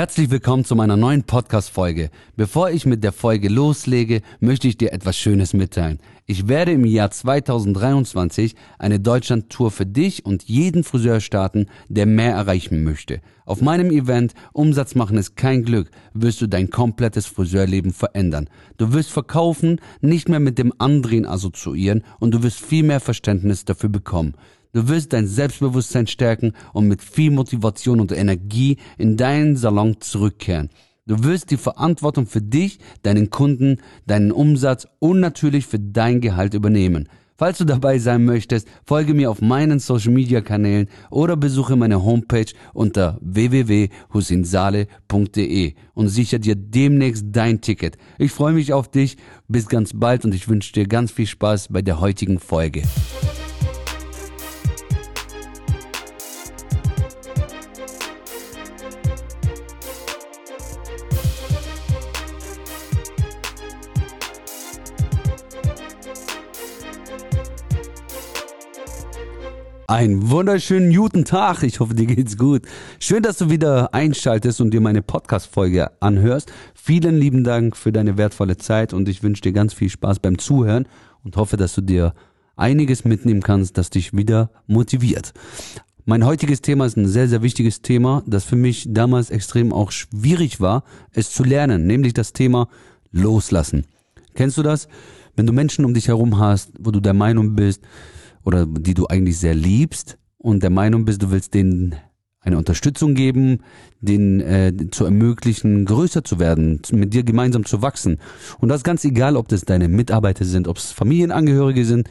Herzlich willkommen zu meiner neuen Podcast-Folge. Bevor ich mit der Folge loslege, möchte ich dir etwas Schönes mitteilen. Ich werde im Jahr 2023 eine Deutschland-Tour für dich und jeden Friseur starten, der mehr erreichen möchte. Auf meinem Event Umsatz machen ist kein Glück, wirst du dein komplettes Friseurleben verändern. Du wirst verkaufen, nicht mehr mit dem Andrehen assoziieren und du wirst viel mehr Verständnis dafür bekommen. Du wirst dein Selbstbewusstsein stärken und mit viel Motivation und Energie in deinen Salon zurückkehren. Du wirst die Verantwortung für dich, deinen Kunden, deinen Umsatz und natürlich für dein Gehalt übernehmen. Falls du dabei sein möchtest, folge mir auf meinen Social Media Kanälen oder besuche meine Homepage unter www.husinsale.de und sichere dir demnächst dein Ticket. Ich freue mich auf dich. Bis ganz bald und ich wünsche dir ganz viel Spaß bei der heutigen Folge. Einen wunderschönen guten Tag. Ich hoffe, dir geht's gut. Schön, dass du wieder einschaltest und dir meine Podcast-Folge anhörst. Vielen lieben Dank für deine wertvolle Zeit und ich wünsche dir ganz viel Spaß beim Zuhören und hoffe, dass du dir einiges mitnehmen kannst, das dich wieder motiviert. Mein heutiges Thema ist ein sehr, sehr wichtiges Thema, das für mich damals extrem auch schwierig war, es zu lernen, nämlich das Thema Loslassen. Kennst du das? Wenn du Menschen um dich herum hast, wo du der Meinung bist, oder die du eigentlich sehr liebst und der Meinung bist, du willst denen eine Unterstützung geben, denen äh, zu ermöglichen, größer zu werden, mit dir gemeinsam zu wachsen. Und das ganz egal, ob das deine Mitarbeiter sind, ob es Familienangehörige sind,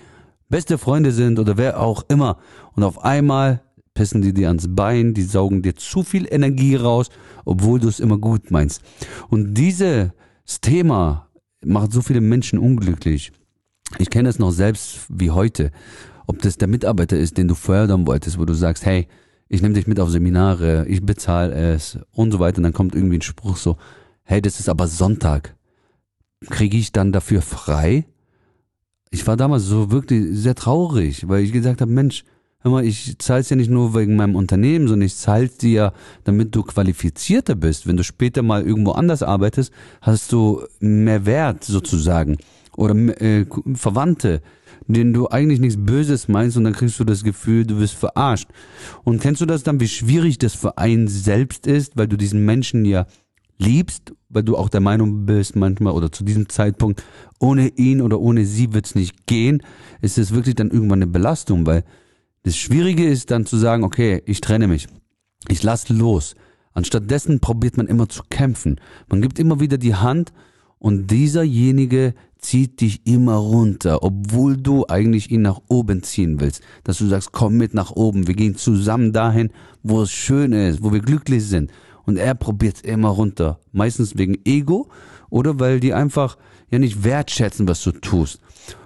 beste Freunde sind oder wer auch immer. Und auf einmal pissen die dir ans Bein, die saugen dir zu viel Energie raus, obwohl du es immer gut meinst. Und dieses Thema macht so viele Menschen unglücklich. Ich kenne es noch selbst wie heute ob das der Mitarbeiter ist, den du fördern wolltest, wo du sagst, hey, ich nehme dich mit auf Seminare, ich bezahle es und so weiter. Und dann kommt irgendwie ein Spruch so, hey, das ist aber Sonntag. Kriege ich dann dafür frei? Ich war damals so wirklich sehr traurig, weil ich gesagt habe, Mensch, hör mal, ich zahle es ja nicht nur wegen meinem Unternehmen, sondern ich zahle es dir, damit du qualifizierter bist. Wenn du später mal irgendwo anders arbeitest, hast du mehr Wert sozusagen. Oder äh, Verwandte, denen du eigentlich nichts Böses meinst und dann kriegst du das Gefühl, du wirst verarscht. Und kennst du das dann, wie schwierig das für einen selbst ist, weil du diesen Menschen ja liebst, weil du auch der Meinung bist manchmal oder zu diesem Zeitpunkt, ohne ihn oder ohne sie wird's nicht gehen, ist es wirklich dann irgendwann eine Belastung, weil das Schwierige ist dann zu sagen, okay, ich trenne mich, ich lass los. Anstattdessen probiert man immer zu kämpfen. Man gibt immer wieder die Hand und dieserjenige zieht dich immer runter, obwohl du eigentlich ihn nach oben ziehen willst. Dass du sagst, komm mit nach oben, wir gehen zusammen dahin, wo es schön ist, wo wir glücklich sind. Und er probiert immer runter. Meistens wegen Ego oder weil die einfach ja nicht wertschätzen, was du tust.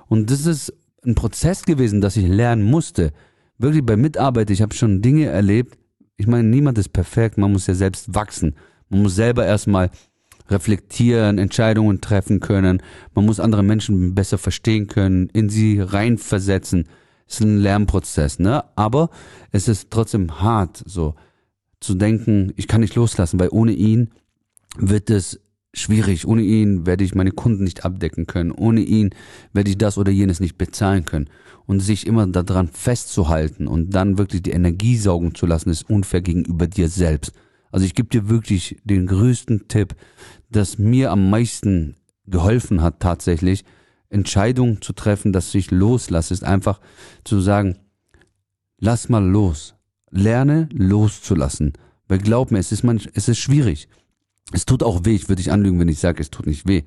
Und das ist ein Prozess gewesen, dass ich lernen musste. Wirklich bei Mitarbeit, ich habe schon Dinge erlebt. Ich meine, niemand ist perfekt, man muss ja selbst wachsen. Man muss selber erstmal reflektieren, Entscheidungen treffen können. Man muss andere Menschen besser verstehen können, in sie reinversetzen. Es ist ein Lernprozess, ne? Aber es ist trotzdem hart, so zu denken, ich kann nicht loslassen, weil ohne ihn wird es schwierig. Ohne ihn werde ich meine Kunden nicht abdecken können. Ohne ihn werde ich das oder jenes nicht bezahlen können. Und sich immer daran festzuhalten und dann wirklich die Energie saugen zu lassen, ist unfair gegenüber dir selbst. Also ich gebe dir wirklich den größten Tipp, das mir am meisten geholfen hat tatsächlich, Entscheidungen zu treffen, dass ich loslasse, ist einfach zu sagen, lass mal los. Lerne loszulassen. Weil glaub mir, es ist manch, es ist schwierig. Es tut auch weh. Ich würde dich anlügen, wenn ich sage, es tut nicht weh.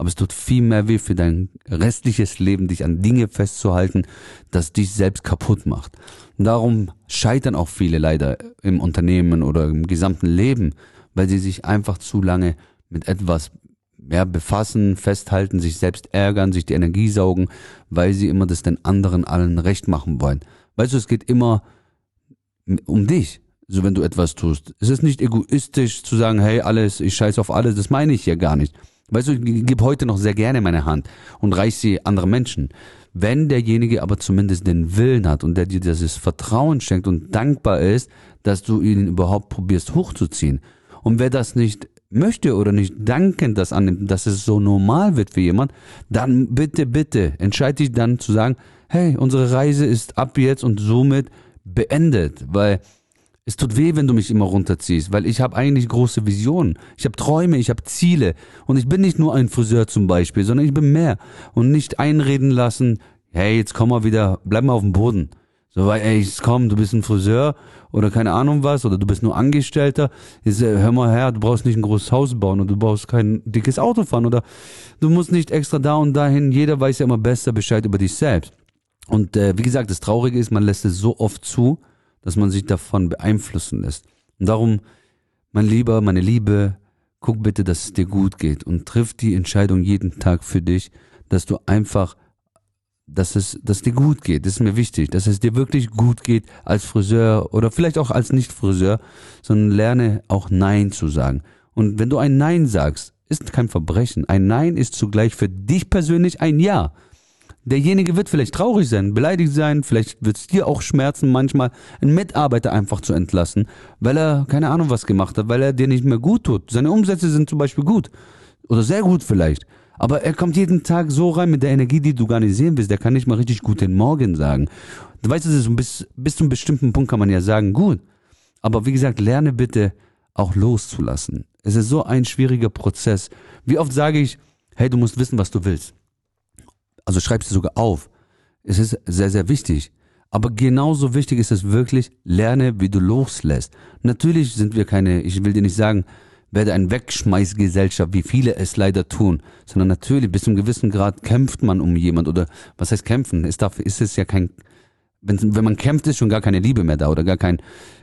Aber es tut viel mehr weh für dein restliches Leben, dich an Dinge festzuhalten, das dich selbst kaputt macht. Und darum scheitern auch viele leider im Unternehmen oder im gesamten Leben, weil sie sich einfach zu lange mit etwas mehr befassen, festhalten, sich selbst ärgern, sich die Energie saugen, weil sie immer das den anderen allen recht machen wollen. Weißt du, es geht immer um dich. So wenn du etwas tust. Es ist nicht egoistisch zu sagen, hey, alles, ich scheiße auf alles, das meine ich ja gar nicht. Weißt du, ich gebe heute noch sehr gerne meine Hand und reich sie anderen Menschen. Wenn derjenige aber zumindest den Willen hat und der dir dieses Vertrauen schenkt und dankbar ist, dass du ihn überhaupt probierst hochzuziehen Und wer das nicht möchte oder nicht dankend das annimmt, dass es so normal wird für jemand, dann bitte, bitte entscheide dich dann zu sagen, hey, unsere Reise ist ab jetzt und somit beendet, weil es tut weh, wenn du mich immer runterziehst, weil ich habe eigentlich große Visionen. Ich habe Träume, ich habe Ziele. Und ich bin nicht nur ein Friseur zum Beispiel, sondern ich bin mehr. Und nicht einreden lassen, hey, jetzt komm mal wieder, bleib mal auf dem Boden. So, weil, ey, komm, du bist ein Friseur oder keine Ahnung was, oder du bist nur Angestellter. Jetzt, äh, hör mal her, du brauchst nicht ein großes Haus bauen oder du brauchst kein dickes Auto fahren oder du musst nicht extra da und dahin. Jeder weiß ja immer besser Bescheid über dich selbst. Und äh, wie gesagt, das Traurige ist, man lässt es so oft zu, dass man sich davon beeinflussen lässt. Und darum, mein Lieber, meine Liebe, guck bitte, dass es dir gut geht und triff die Entscheidung jeden Tag für dich, dass du einfach, dass es, dass dir gut geht. Das ist mir wichtig, dass es dir wirklich gut geht als Friseur oder vielleicht auch als Nicht-Friseur, sondern lerne auch Nein zu sagen. Und wenn du ein Nein sagst, ist kein Verbrechen. Ein Nein ist zugleich für dich persönlich ein Ja derjenige wird vielleicht traurig sein, beleidigt sein, vielleicht wird es dir auch schmerzen, manchmal einen Mitarbeiter einfach zu entlassen, weil er keine Ahnung was gemacht hat, weil er dir nicht mehr gut tut. Seine Umsätze sind zum Beispiel gut oder sehr gut vielleicht. Aber er kommt jeden Tag so rein mit der Energie, die du gar nicht sehen willst. Der kann nicht mal richtig guten Morgen sagen. Du weißt, es ist bis, bis zu einem bestimmten Punkt kann man ja sagen, gut. Aber wie gesagt, lerne bitte auch loszulassen. Es ist so ein schwieriger Prozess. Wie oft sage ich, hey, du musst wissen, was du willst. Also schreib sie sogar auf. Es ist sehr, sehr wichtig. Aber genauso wichtig ist es wirklich, lerne, wie du loslässt. Natürlich sind wir keine, ich will dir nicht sagen, werde ein Wegschmeißgesellschaft, wie viele es leider tun, sondern natürlich bis zu einem gewissen Grad kämpft man um jemand oder was heißt kämpfen? Ist dafür ist es ja kein, wenn, wenn man kämpft, ist schon gar keine Liebe mehr da oder gar kein,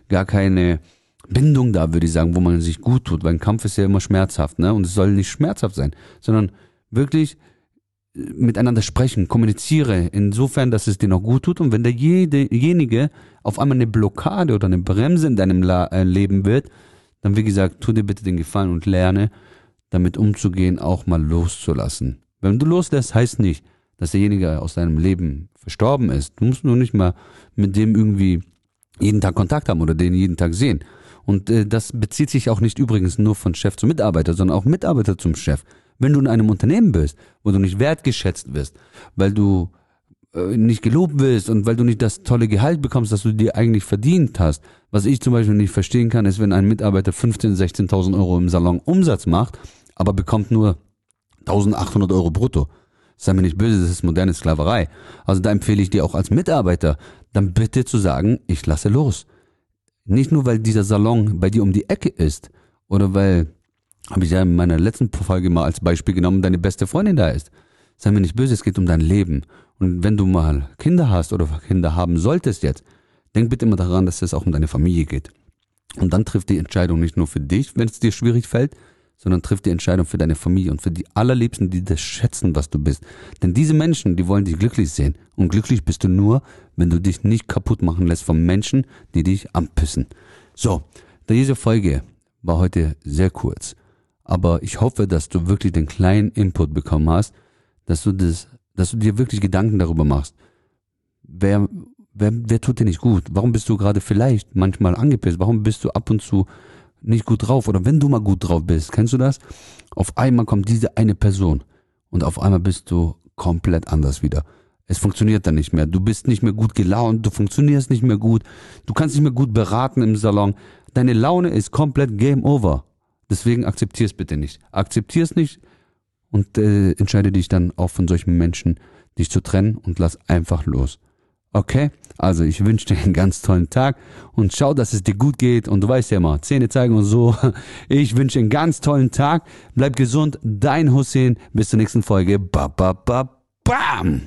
gar keine Bindung da, würde ich sagen, wo man sich gut tut, weil ein Kampf ist ja immer schmerzhaft, ne? Und es soll nicht schmerzhaft sein, sondern wirklich miteinander sprechen, kommuniziere insofern, dass es dir noch gut tut und wenn derjenige auf einmal eine Blockade oder eine Bremse in deinem äh, Leben wird, dann wie gesagt, tu dir bitte den Gefallen und lerne, damit umzugehen, auch mal loszulassen. Wenn du loslässt, heißt nicht, dass derjenige aus deinem Leben verstorben ist. Du musst nur nicht mal mit dem irgendwie jeden Tag Kontakt haben oder den jeden Tag sehen. Und äh, das bezieht sich auch nicht übrigens nur von Chef zu Mitarbeiter, sondern auch Mitarbeiter zum Chef. Wenn du in einem Unternehmen bist, wo du nicht wertgeschätzt wirst, weil du äh, nicht gelobt wirst und weil du nicht das tolle Gehalt bekommst, das du dir eigentlich verdient hast. Was ich zum Beispiel nicht verstehen kann, ist, wenn ein Mitarbeiter 15.000, 16.000 Euro im Salon Umsatz macht, aber bekommt nur 1.800 Euro brutto. Sei mir nicht böse, das ist moderne Sklaverei. Also da empfehle ich dir auch als Mitarbeiter, dann bitte zu sagen, ich lasse los. Nicht nur, weil dieser Salon bei dir um die Ecke ist oder weil habe ich ja in meiner letzten Folge mal als Beispiel genommen, deine beste Freundin da ist. Sei mir nicht böse, es geht um dein Leben. Und wenn du mal Kinder hast oder Kinder haben solltest jetzt, denk bitte immer daran, dass es auch um deine Familie geht. Und dann trifft die Entscheidung nicht nur für dich, wenn es dir schwierig fällt, sondern trifft die Entscheidung für deine Familie und für die allerliebsten, die das schätzen, was du bist. Denn diese Menschen, die wollen dich glücklich sehen. Und glücklich bist du nur, wenn du dich nicht kaputt machen lässt von Menschen, die dich anpissen. So, diese Folge war heute sehr kurz. Aber ich hoffe, dass du wirklich den kleinen Input bekommen hast, dass du das, dass du dir wirklich Gedanken darüber machst. Wer, wer, wer tut dir nicht gut? Warum bist du gerade vielleicht manchmal angepisst? Warum bist du ab und zu nicht gut drauf? Oder wenn du mal gut drauf bist, kennst du das? Auf einmal kommt diese eine Person und auf einmal bist du komplett anders wieder. Es funktioniert dann nicht mehr. Du bist nicht mehr gut gelaunt, du funktionierst nicht mehr gut, du kannst nicht mehr gut beraten im Salon. Deine Laune ist komplett Game Over. Deswegen akzeptier es bitte nicht. Akzeptier es nicht und äh, entscheide dich dann auch von solchen Menschen, dich zu trennen und lass einfach los. Okay? Also ich wünsche dir einen ganz tollen Tag und schau, dass es dir gut geht und du weißt ja immer, Zähne zeigen und so. Ich wünsche dir einen ganz tollen Tag. Bleib gesund. Dein Hussein. Bis zur nächsten Folge. Ba, ba, ba, bam!